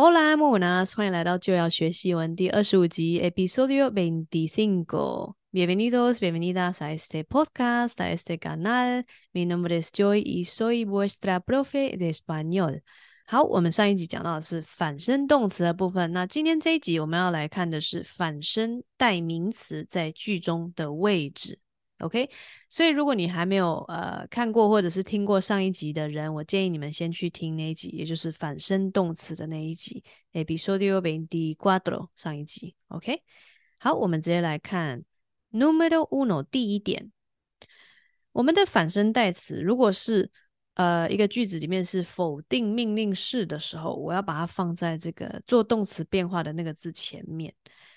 Hola, buenas，欢迎来到就要学西文第二十五集，Episodio veinticinco。Bienvenidos, bienvenidas a este podcast, a este canal. Mi nombre es Joy y soy vuestra profe de español。好，我们上一集讲到的是反身动词的部分，那今天这一集我们要来看的是反身代名词在句中的位置。OK，所以如果你还没有呃看过或者是听过上一集的人，我建议你们先去听那一集，也就是反身动词的那一集，Episodio veinticuatro 上一集。OK，好，我们直接来看 Número uno 第一点，我们的反身代词如果是呃一个句子里面是否定命令式的时候，我要把它放在这个做动词变化的那个字前面。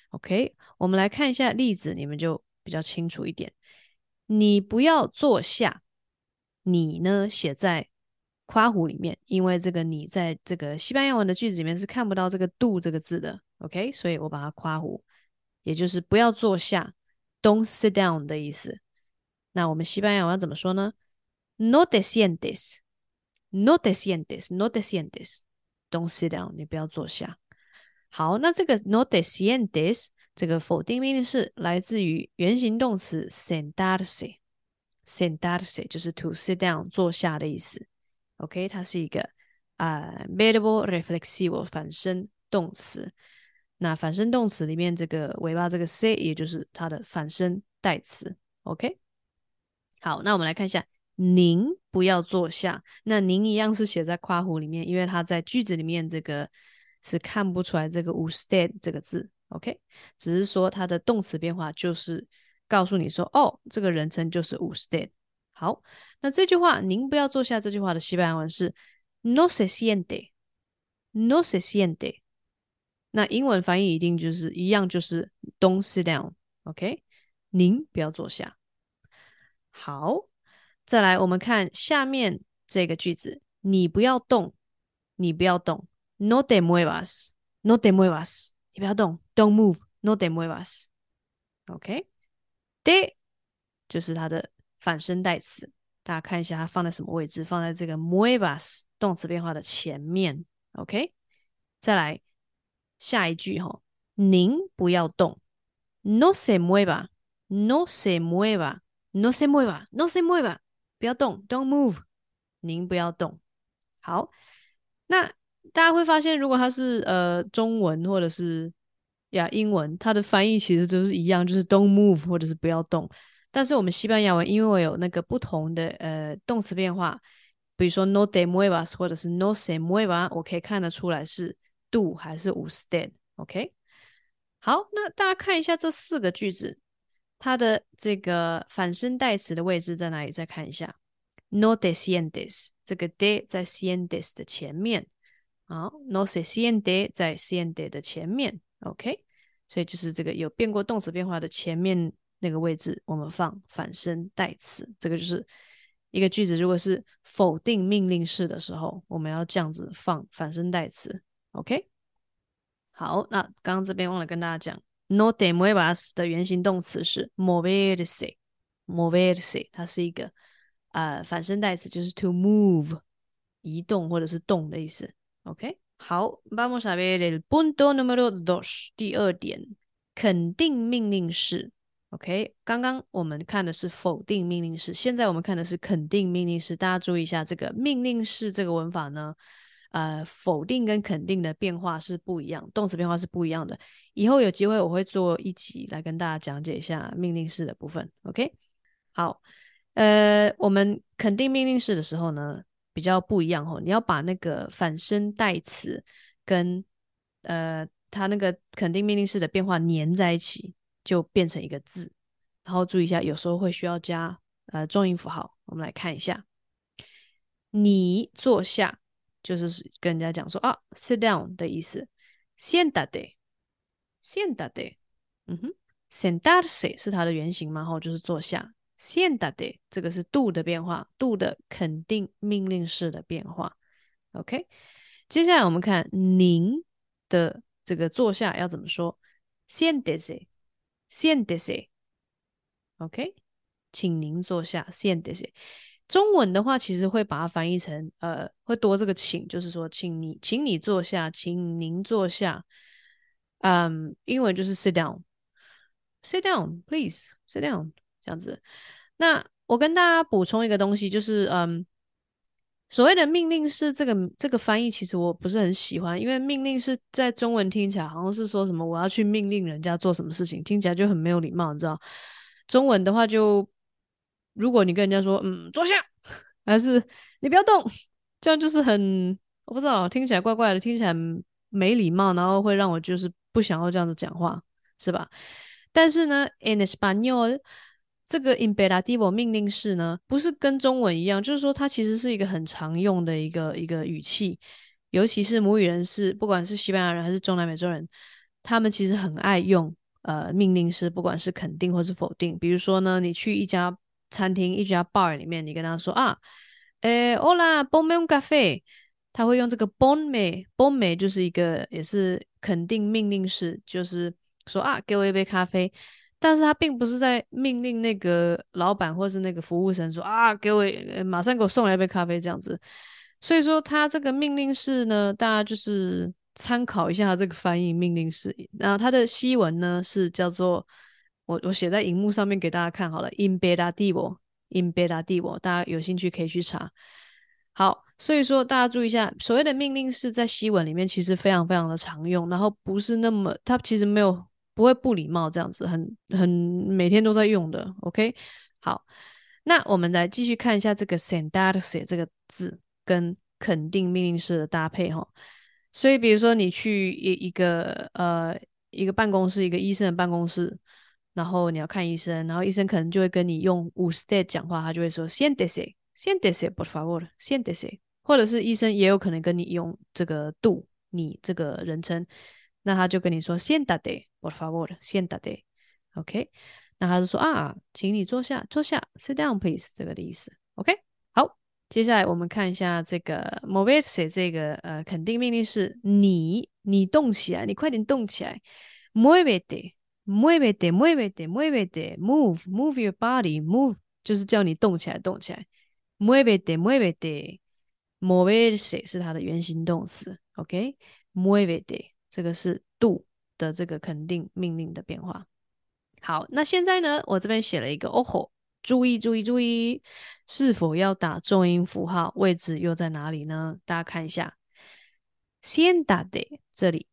OK，我们来看一下例子，你们就比较清楚一点。你不要坐下，你呢写在夸弧里面，因为这个你在这个西班牙文的句子里面是看不到这个 do 这个字的，OK，所以我把它夸弧，也就是不要坐下，don't sit down 的意思。那我们西班牙文怎么说呢？No te sientes，no te sientes，no te sientes，don't sit down，你不要坐下。好，那这个 no te sientes。这个否定命令式来自于原形动词 sentarse，sentarse 就是 to sit down 坐下的意思。OK，它是一个啊、uh, verbo reflexivo 反身动词。那反身动词里面这个尾巴这个 se 也就是它的反身代词。OK，好，那我们来看一下，您不要坐下。那您一样是写在括弧里面，因为它在句子里面这个是看不出来这个 usted 这个字。OK，只是说它的动词变化就是告诉你说，哦，这个人称就是 usted。好，那这句话您不要坐下。这句话的西班牙文是 no se siente，no se siente。那英文翻译一定就是一样，就是 don't sit down。OK，您不要坐下。好，再来我们看下面这个句子，你不要动，你不要动，no te muevas，no te muevas。你不要动，Don't move, no te muevas. OK，de 就是它的反身代词，大家看一下它放在什么位置？放在这个 muevas 动词变化的前面。OK，再来下一句哈，您不要动，no se mueva, no se mueva, no se mueva, no se mueva，不要动，Don't move，您不要动。好，那。大家会发现，如果它是呃中文或者是呀英文，它的翻译其实都是一样，就是 don't move 或者是不要动。但是我们西班牙文，因为我有那个不同的呃动词变化，比如说 no te muevas 或者是 no se mueva，我可以看得出来是 do 还是 usted。OK，好，那大家看一下这四个句子，它的这个反身代词的位置在哪里？再看一下，no te sientes，这个 de 在 sientes 的前面。好，no se siente 在 siente 的前面，OK，所以就是这个有变过动词变化的前面那个位置，我们放反身代词。这个就是一个句子，如果是否定命令式的时候，我们要这样子放反身代词，OK。好，那刚刚这边忘了跟大家讲，no te muevas 的原形动词是 moverse，moverse，它是一个呃反身代词，就是 to move，移动或者是动的意思。OK，好，Vamos a ver el punto número dos。第二点，肯定命令式。OK，刚刚我们看的是否定命令式，现在我们看的是肯定命令式。大家注意一下，这个命令式这个文法呢，呃，否定跟肯定的变化是不一样，动词变化是不一样的。以后有机会我会做一集来跟大家讲解一下命令式的部分。OK，好，呃，我们肯定命令式的时候呢，比较不一样哦，你要把那个反身代词跟呃它那个肯定命令式的变化粘在一起，就变成一个字。然后注意一下，有时候会需要加呃重音符号。我们来看一下，你坐下，就是跟人家讲说啊，sit down 的意思。Siéntate，Siéntate，嗯哼，sentarse 是它的原型嘛，然后就是坐下。Siéntate，这个是 do 的变化，do 的肯定命令式的变化。OK，接下来我们看您的这个坐下要怎么说？Siéntese，Siéntese。OK，请您坐下。Siéntese，中文的话，其实会把它翻译成呃，会多这个请，就是说，请你，请你坐下，请您坐下。嗯，英文就是 sit down，sit down please，sit down 这样子。那我跟大家补充一个东西，就是嗯，所谓的命令式这个这个翻译，其实我不是很喜欢，因为命令式在中文听起来好像是说什么我要去命令人家做什么事情，听起来就很没有礼貌，你知道？中文的话就。如果你跟人家说“嗯，坐下”，还是“你不要动”，这样就是很我不知道，听起来怪怪的，听起来没礼貌，然后会让我就是不想要这样子讲话，是吧？但是呢，in español 这个 imperativo 命令式呢，不是跟中文一样，就是说它其实是一个很常用的一个一个语气，尤其是母语人士，不管是西班牙人还是中南美洲人，他们其实很爱用呃命令式，不管是肯定或是否定。比如说呢，你去一家。餐厅一家 bar 里面，你跟他说啊，诶，Hola，bonme un café，他会用这个 bonme，bonme 就是一个也是肯定命令式，就是说啊，给我一杯咖啡，但是他并不是在命令那个老板或是那个服务生说啊，给我马上给我送来一杯咖啡这样子，所以说他这个命令式呢，大家就是参考一下他这个翻译命令式，然后他的西文呢是叫做。我我写在荧幕上面给大家看好了，imperativo，imperativo，大家有兴趣可以去查。好，所以说大家注意一下，所谓的命令式在西文里面其实非常非常的常用，然后不是那么，它其实没有不会不礼貌这样子，很很每天都在用的。OK，好，那我们来继续看一下这个 sentarse 这个字跟肯定命令式的搭配哈。所以比如说你去一一个呃一个办公室，一个医生的办公室。然后你要看医生，然后医生可能就会跟你用 usted 讲话，他就会说 siéntese，siéntese，por favor，siéntese，或者是医生也有可能跟你用这个 do 你这个人称，那他就跟你说 siéntate，por favor，siéntate，OK，那他就说啊，请你坐下，坐下，sit down please，这个的意思，OK，好，接下来我们看一下这个 moverse 这个呃肯定命令是，你你动起来，你快点动起来，muévete。Muévete, muévete, muévete, move, move your body, move 就是叫你动起来，动起来。Muévete, muévete, moverse 是它的原形动词。OK，muévete 这个是 do 的这个肯定命令的变化。好，那现在呢，我这边写了一个哦吼注意注意注意，是否要打重音符号？位置又在哪里呢？大家看一下，siéntate 这里，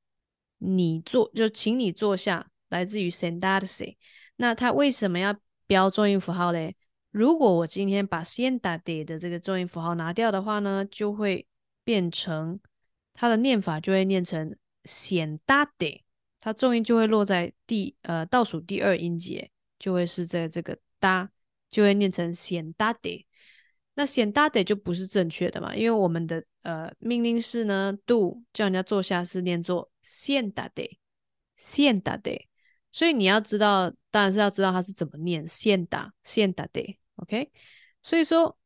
你坐就请你坐下。来自于 sentarse，那它为什么要标重音符号嘞？如果我今天把 siéntate 的这个重音符号拿掉的话呢，就会变成它的念法就会念成 siéntate，它重音就会落在第呃倒数第二音节，就会是在这个哒，就会念成 siéntate。那 siéntate 就不是正确的嘛，因为我们的呃命令式呢，do 叫人家坐下是念作 siéntate，siéntate。所以你要知道，当然是要知道它是怎么念，siéntate，siéntate，OK。所以说，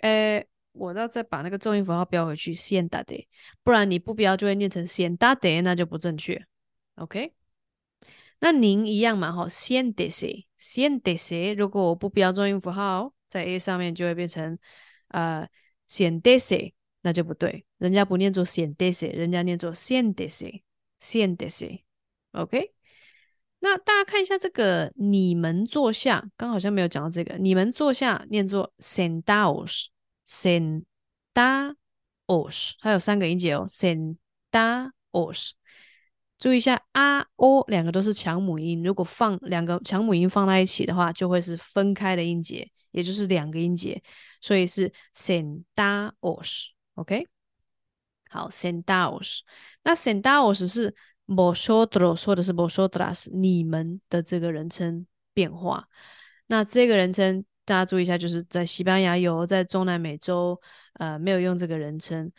诶，我要再把那个重音符号标回去，siéntate，不然你不标就会念成 siéntate，那就不正确，OK。那您一样嘛，哈，siéntese，siéntese，如果我不标重音符号在 A 上面，就会变成呃 siéntese，那就不对，人家不念作 siéntese，人家念作 siéntese，siéntese，OK。那大家看一下这个，你们坐下，刚好像没有讲到这个，你们坐下念作 sentaos，sentaos，还有三个音节哦，sentaos，注意一下啊，o，两个都是强母音，如果放两个强母音放在一起的话，就会是分开的音节，也就是两个音节，所以是 sentaos，OK，好，sentaos，那 sentaos 是。vosotros 或者是 vosotras，你们的这个人称变化。那这个人称大家注意一下，就是在西班牙有，在中南美洲呃没有用这个人称。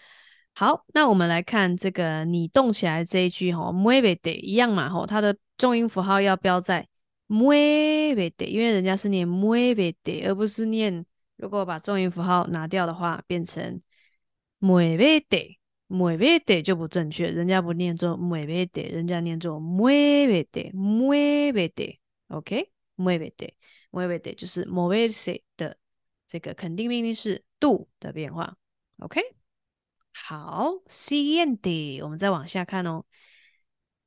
好，那我们来看这个你动起来这一句哈，muévete 一样嘛哈，它的重音符号要标在 muévete，因为人家是念 muévete，而不是念，如果把重音符号拿掉的话，变成 muévete。muévete 就不正确，人家不念作 muévete，人家念作 muévete，muévete，OK，muévete，muévete 就是 moverse 的这个肯定命令是 do 的变化。OK，好，siguiente，我们再往下看哦。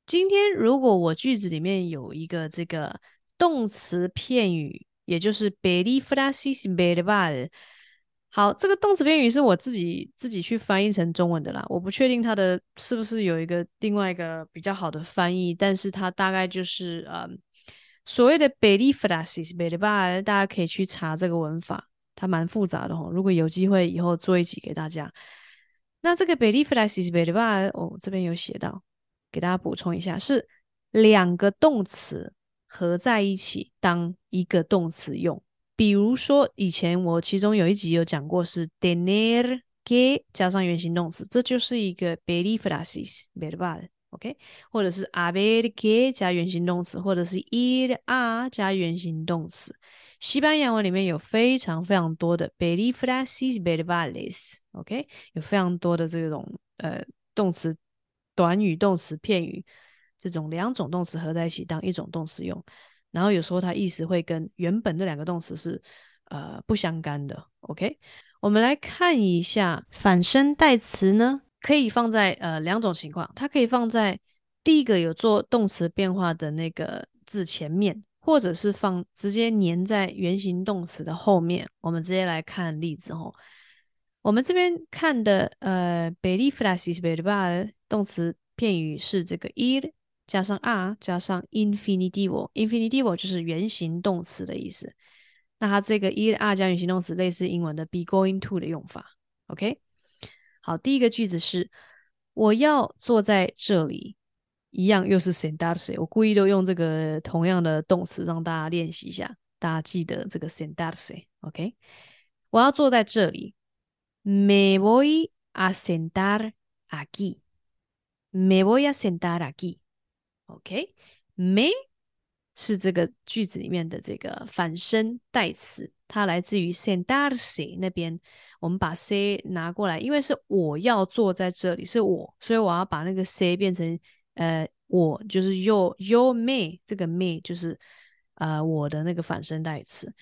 今天如果我句子里面有一个这个动词片语，也就是 perifrasis b e r b a l。好，这个动词片语是我自己自己去翻译成中文的啦，我不确定它的是不是有一个另外一个比较好的翻译，但是它大概就是嗯，所谓的 perifrasis verbal，大家可以去查这个文法，它蛮复杂的齁。如果有机会以后做一集给大家。那这个 perifrasis verbal，哦，这边有写到，给大家补充一下，是两个动词合在一起当一个动词用。比如说，以前我其中有一集有讲过，是 tener 给加上原形动词，这就是一个 perífrasis OK，或者是 haber que 加原形动词，或者是 ir a 加原形动词。西班牙文里面有非常非常多的 perífrasis verbales，OK？有非常多的这种呃动词、短语、动词、片语，这种两种动词合在一起当一种动词用。然后有时候它意思会跟原本这两个动词是呃不相干的，OK？我们来看一下反身代词呢，可以放在呃两种情况，它可以放在第一个有做动词变化的那个字前面，或者是放直接粘在原形动词的后面。我们直接来看例子哦。我们这边看的呃，perífrasis verbal 动词片语是这个 ir。加上 r 加上 infinitivo，infinitivo 就是原形动词的意思。那它这个 ir 加原形动词类似英文的 be going to 的用法。OK，好，第一个句子是我要坐在这里，一样又是 sentarse。我故意都用这个同样的动词让大家练习一下，大家记得这个 sentarse。OK，我要坐在这里，me voy a sentar aquí，me voy a sentar aquí。OK，me、okay? 是这个句子里面的这个反身代词，它来自于 sentarse 那边。我们把 se 拿过来，因为是我要坐在这里，是我，所以我要把那个 se 变成呃我，就是 your your me 这个 me 就是呃我的那个反身代词。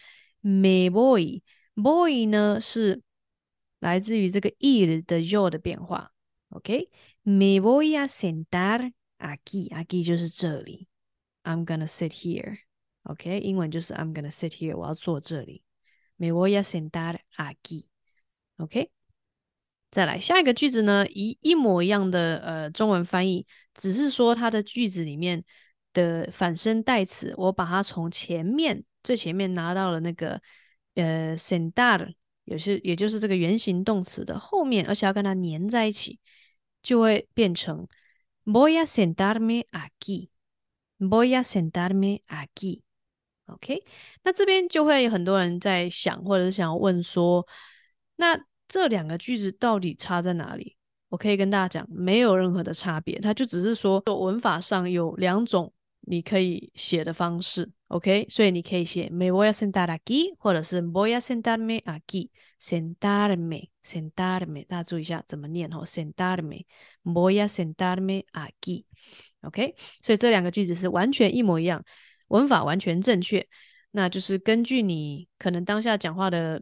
me voy boy 呢是来自于这个 ir 的 your 的变化。OK，me、okay? voy a sentar。Aquí，aquí 就是这里。I'm gonna sit here，OK，、英文就是 I'm gonna sit here，我要坐这里。Me voy a sentar aquí，OK。再来下一个句子呢，一一模一样的呃中文翻译，只是说它的句子里面的反身代词，我把它从前面最前面拿到了那个呃 sentar，也是也就是这个原形动词的后面，而且要跟它粘在一起，就会变成。Voy a sentarme aquí. Voy a sentarme aquí. OK，那这边就会有很多人在想，或者是想要问说，那这两个句子到底差在哪里？我可以跟大家讲，没有任何的差别，它就只是说文法上有两种你可以写的方式。OK，所以你可以写 me voy a sentar aquí，或者是 voy a sentarme aquí，sentarme，sentarme，大家注意一下怎么念哦，sentarme，voy a sentarme OK，所以这两个句子是完全一模一样，文法完全正确，那就是根据你可能当下讲话的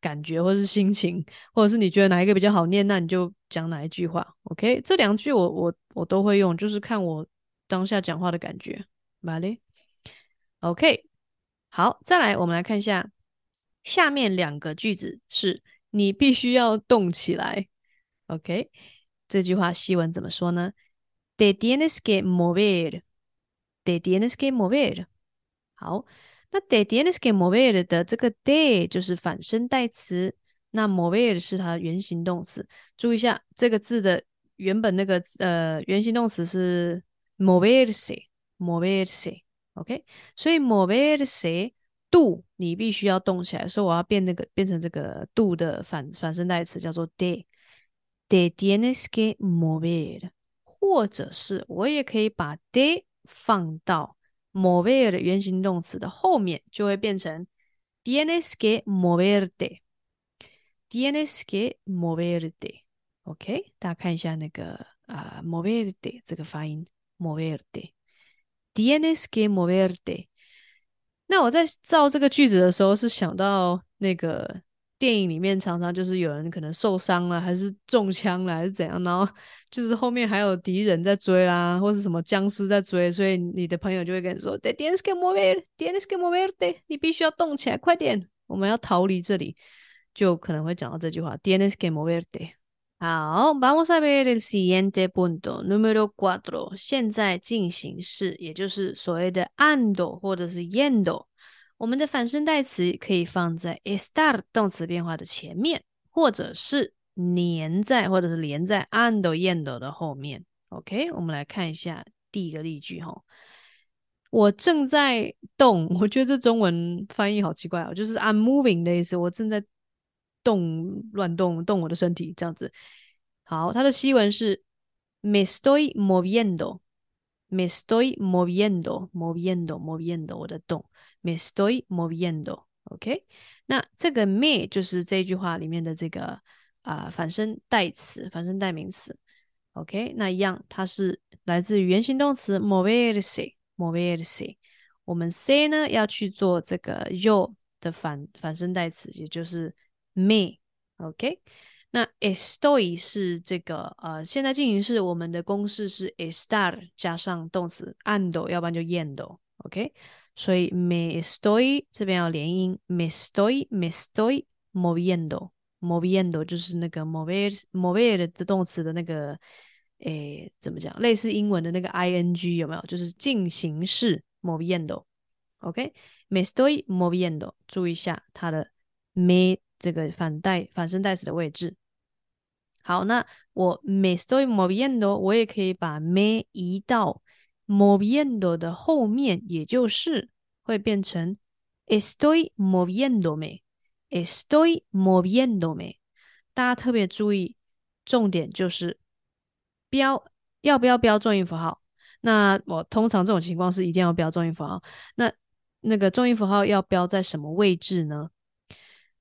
感觉或者是心情，或者是你觉得哪一个比较好念，那你就讲哪一句话。OK，这两句我我我都会用，就是看我当下讲话的感觉，vale。OK，好，再来，我们来看一下下面两个句子，是你必须要动起来。OK，这句话西文怎么说呢？Te tienes que mover，Te tienes que mover。好，那 Te tienes que mover 的这个 de 就是反身代词，那 mover 是它的原形动词。注意一下这个字的原本那个呃原形动词是 moverse，moverse。OK，所以 moverse do 你必须要动起来，所以我要变那个变成这个 do 的反反身代词，叫做 de，te tienes que mover，或者是我也可以把 de 放到 mover 的原形动词的后面，就会变成 tienes que mover de。tienes que moverte，OK，大家看一下那个啊、uh, moverte 这个发音 mover de。tienes que moverte。那我在造这个句子的时候，是想到那个电影里面常常就是有人可能受伤了，还是中枪了，还是怎样，然后 就是后面还有敌人在追啦，或是什么僵尸在追，所以你的朋友就会跟你说：“Te tienes que mover, tienes que moverte，你必须要动起来，快点，我们要逃离这里。”就可能会讲到这句话：“tienes que moverte。”好，vamos a ver el siguiente punto, número cuatro，现在进行式，也就是所谓的 ando 或者是 yendo。我们的反身代词可以放在 estar 动词变化的前面，或者是粘在或者是连在 ando yendo 的后面。OK，我们来看一下第一个例句哈。我正在动，我觉得这中文翻译好奇怪哦，就是 I'm moving 的意思，我正在动，乱动，动我的身体这样子。好，它的西文是 me estoy moviendo，me estoy moviendo，moviendo，moviendo，我的动。Me estoy moviendo，OK？那这个 me 就是这句话里面的这个啊、反身代词、反身代名词，OK？那一样，它是来自于原形动词 moverse，moverse。我们 say 呢要去做这个 yo 的反反身代词，也就是 me，OK？那 estoy 是这个呃现在进行式，我们的公式是 estar 加上动词 ando，要不然就 iendo OK，所以 me estoy 这边要连音，me estoy me estoy moviendo moviendo 就是那个 move，move 的动词的那个诶怎么讲？类似英文的那个 ing 有没有？就是进行式 moviendo。OK，me estoy moviendo，注意一下它的 me 这个反代反身代词的位置。好，那我 me estoy moviendo，我也可以把 me 移到。Moviendo 的后面，也就是会变成 estoy moviendo me，estoy moviendo me。大家特别注意，重点就是标要不要标重音符号？那我通常这种情况是一定要标重音符号。那那个重音符号要标在什么位置呢？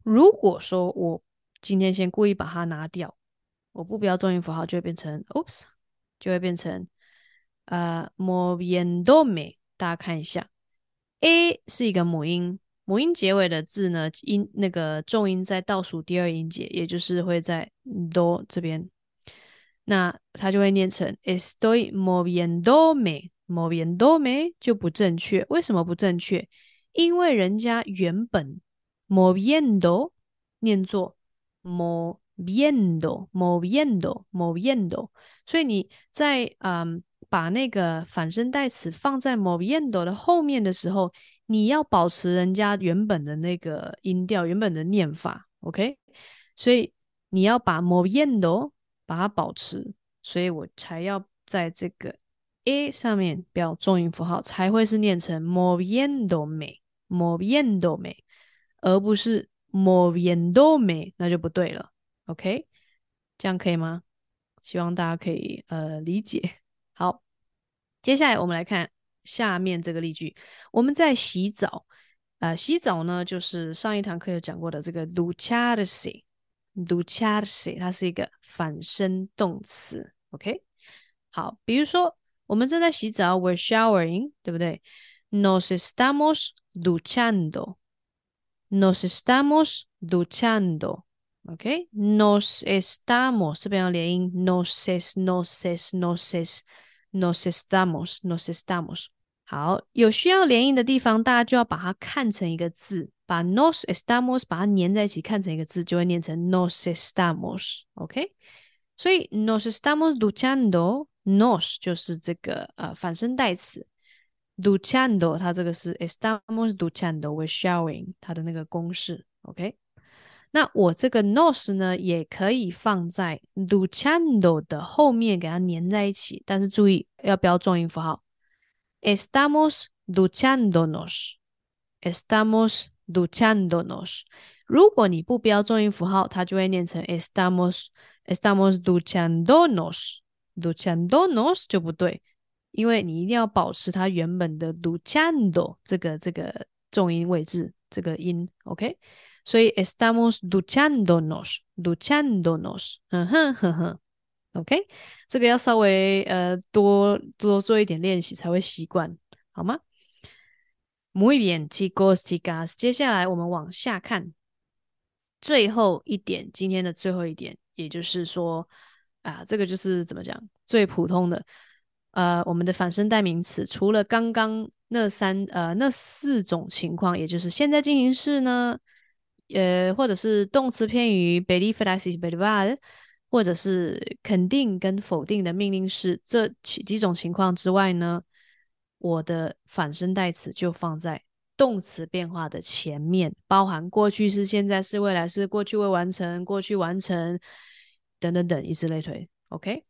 如果说我今天先故意把它拿掉，我不标重音符号，就会变成 oops，就会变成。呃、，moviéndome，大家看一下，a 是一个母音，母音结尾的字呢，音那个重音在倒数第二音节，也就是会在 do 这边，那它就会念成 estoy moviéndome，moviéndome 就不正确，为什么不正确？因为人家原本 moviendo 念作 moviendo，moviendo，moviendo，所以你在嗯。把那个反身代词放在 moviendo 的后面的时候，你要保持人家原本的那个音调、原本的念法，OK？所以你要把 moviendo 把它保持，所以我才要在这个 a 上面标重音符号，才会是念成 moviendo me，moviendo me，而不是 moviendo me，那就不对了，OK？这样可以吗？希望大家可以呃理解。好。接下来我们来看下面这个例句。我们在洗澡，呃，洗澡呢，就是上一堂课有讲过的这个 ducharse，ducharse，它是一个反身动词。OK，好，比如说我们正在洗澡，we're showering，对不对？Nos estamos duchando，nos estamos duchando。OK，nos estamos 这边要连音，nos es，nos es，nos es。Nos estamos, nos estamos。好，有需要连音的地方，大家就要把它看成一个字，把 nos estamos 把它粘在一起，看成一个字，就会念成 nos estamos。OK，所以 nos estamos duchando，nos 就是这个呃反身代词，duchando 它这个是 estamos duchando，we're showing 它的那个公式。OK。那我这个 nos 呢，也可以放在 duchando 的后面，给它粘在一起。但是注意要标重音符号，estamos duchandonos，estamos duchandonos。如果你不标重音符号，它就会念成 estamos estamos duchandonos，duchandonos 就不对，因为你一定要保持它原本的 duchando 这个这个重音位置，这个音，OK。所以 estamos duchándonos，duchándonos，嗯哼哼哼，OK，这个要稍微呃多多做一点练习才会习惯，好吗？Muy bien, chicos, chicas，接下来我们往下看，最后一点，今天的最后一点，也就是说啊，这个就是怎么讲，最普通的，呃，我们的反身代名词，除了刚刚那三呃那四种情况，也就是现在进行式呢，呃，或者是动词片语 very fast very bad 或者是肯定跟否定的命令式这几几种情况之外呢，我的反身代词就放在动词变化的前面，包含过去式、现在式、未来式、过去未完成、过去完成等等等，以此类推。OK，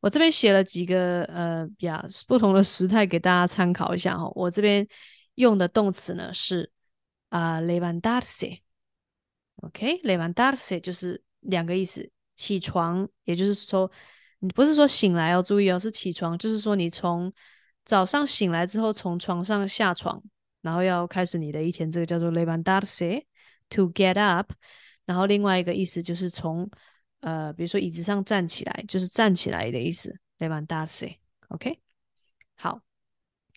我这边写了几个呃呀不同的时态给大家参考一下哈。我这边用的动词呢是啊、levantarse。OK，levantarse、okay? 就是两个意思。起床，也就是说，你不是说醒来哦，注意哦，是起床，就是说你从早上醒来之后，从床上下床，然后要开始你的一天，这个叫做 levantarse，to get up。然后另外一个意思就是从呃，比如说椅子上站起来，就是站起来的意思，levantarse。OK，好。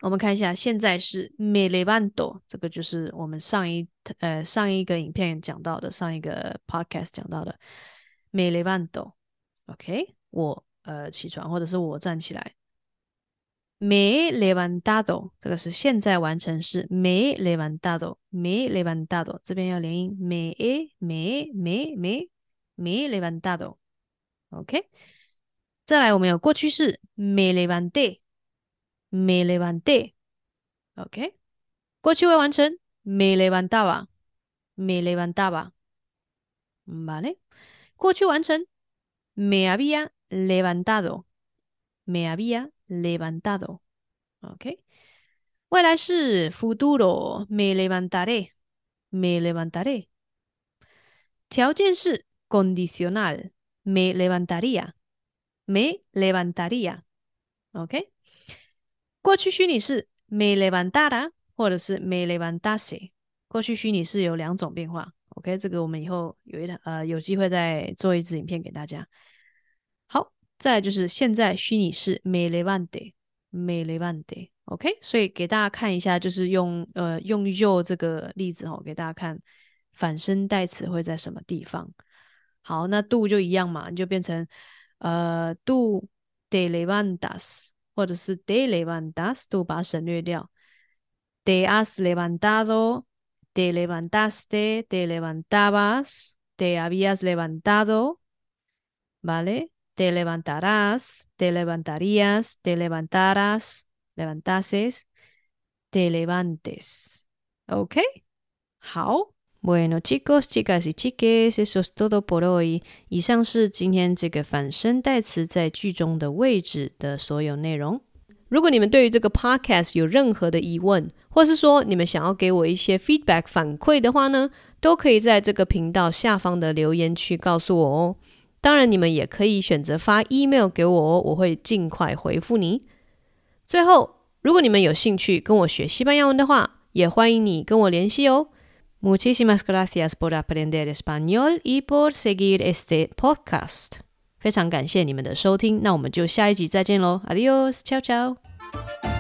我们看一下，现在是 me levanto，这个就是我们上一呃上一个影片讲到的，上一个 podcast 讲到的。Me levanto，OK，我呃起床，或者是我站起来。Me levantado，这个是现在完成式。Me levantado，Me levantado，这边要连音。Me me me me me levantado，OK。再来，我们有过去式。Me levanté，Me levanté，OK。过去未完成。Me levantaba，Me levantaba，Vale。过去完成，me había levantado，me había levantado，OK。未来式，futuro，me levantaré，me levantaré。条件式，condicional，me levantaría，me levantaría，OK。过去虚拟式，me levantara，或者是 me levantase。过去虚拟式有两种变化。OK，这个我们以后有一呃有机会再做一支影片给大家。好，再来就是现在虚拟式 me levante，me levante。OK，所以给大家看一下，就是用呃用 yo 这个例子哦，给大家看反身代词会在什么地方。好，那 do 就一样嘛，你就变成呃 do te levantas，或者是 te levantas，do 把它省略掉，te has levantado。Te levantaste, te levantabas, te habías levantado, ¿vale? Te levantarás, te levantarías, te levantaras, levantases, te levantes. ¿Ok? How? Bueno, chicos, chicas y chiques, eso es todo por hoy. 以上是今天这个反身代词在句中的位置的所有内容。如果你们对于这个 podcast 有任何的疑问，或是说你们想要给我一些 feedback 反馈的话呢，都可以在这个频道下方的留言区告诉我哦。当然，你们也可以选择发 email 给我哦，我会尽快回复你。最后，如果你们有兴趣跟我学西班牙文的话，也欢迎你跟我联系哦。Muchísimas gracias por aprender español y por seguir este podcast. 非常感谢你们的收听，那我们就下一集再见喽，Adiós，ciao ciao。